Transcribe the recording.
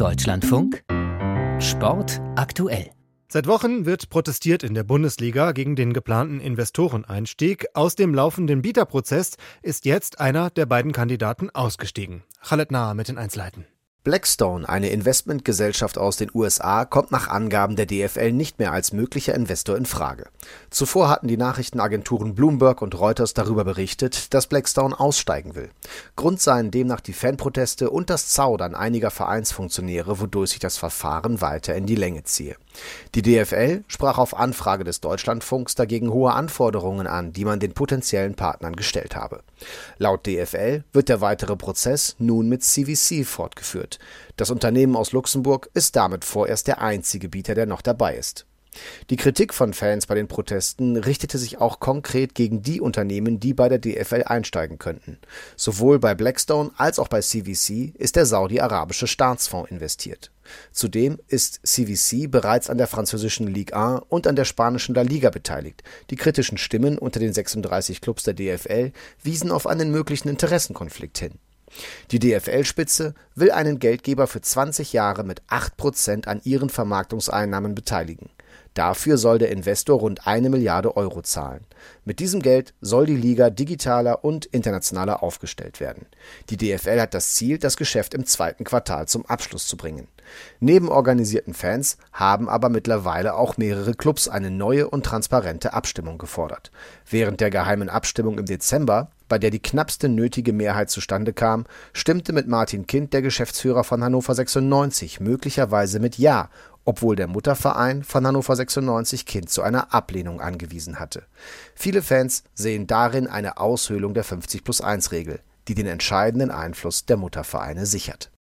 Deutschlandfunk Sport aktuell. Seit Wochen wird protestiert in der Bundesliga gegen den geplanten Investoreneinstieg. Aus dem laufenden Bieterprozess ist jetzt einer der beiden Kandidaten ausgestiegen. Khaled Nahr mit den Einzelheiten. Blackstone, eine Investmentgesellschaft aus den USA, kommt nach Angaben der DFL nicht mehr als möglicher Investor in Frage. Zuvor hatten die Nachrichtenagenturen Bloomberg und Reuters darüber berichtet, dass Blackstone aussteigen will. Grund seien demnach die Fanproteste und das Zaudern einiger Vereinsfunktionäre, wodurch sich das Verfahren weiter in die Länge ziehe. Die DFL sprach auf Anfrage des Deutschlandfunks dagegen hohe Anforderungen an, die man den potenziellen Partnern gestellt habe. Laut DFL wird der weitere Prozess nun mit CVC fortgeführt. Das Unternehmen aus Luxemburg ist damit vorerst der einzige Bieter, der noch dabei ist. Die Kritik von Fans bei den Protesten richtete sich auch konkret gegen die Unternehmen, die bei der DFL einsteigen könnten. Sowohl bei Blackstone als auch bei CVC ist der saudi-arabische Staatsfonds investiert. Zudem ist CVC bereits an der französischen Ligue 1 und an der spanischen La Liga beteiligt. Die kritischen Stimmen unter den 36 Clubs der DFL wiesen auf einen möglichen Interessenkonflikt hin. Die DFL-Spitze will einen Geldgeber für 20 Jahre mit 8 Prozent an ihren Vermarktungseinnahmen beteiligen. Dafür soll der Investor rund eine Milliarde Euro zahlen. Mit diesem Geld soll die Liga digitaler und internationaler aufgestellt werden. Die DFL hat das Ziel, das Geschäft im zweiten Quartal zum Abschluss zu bringen. Neben organisierten Fans haben aber mittlerweile auch mehrere Clubs eine neue und transparente Abstimmung gefordert. Während der geheimen Abstimmung im Dezember bei der die knappste nötige Mehrheit zustande kam, stimmte mit Martin Kind, der Geschäftsführer von Hannover 96, möglicherweise mit Ja, obwohl der Mutterverein von Hannover 96 Kind zu einer Ablehnung angewiesen hatte. Viele Fans sehen darin eine Aushöhlung der 50 plus 1 Regel, die den entscheidenden Einfluss der Muttervereine sichert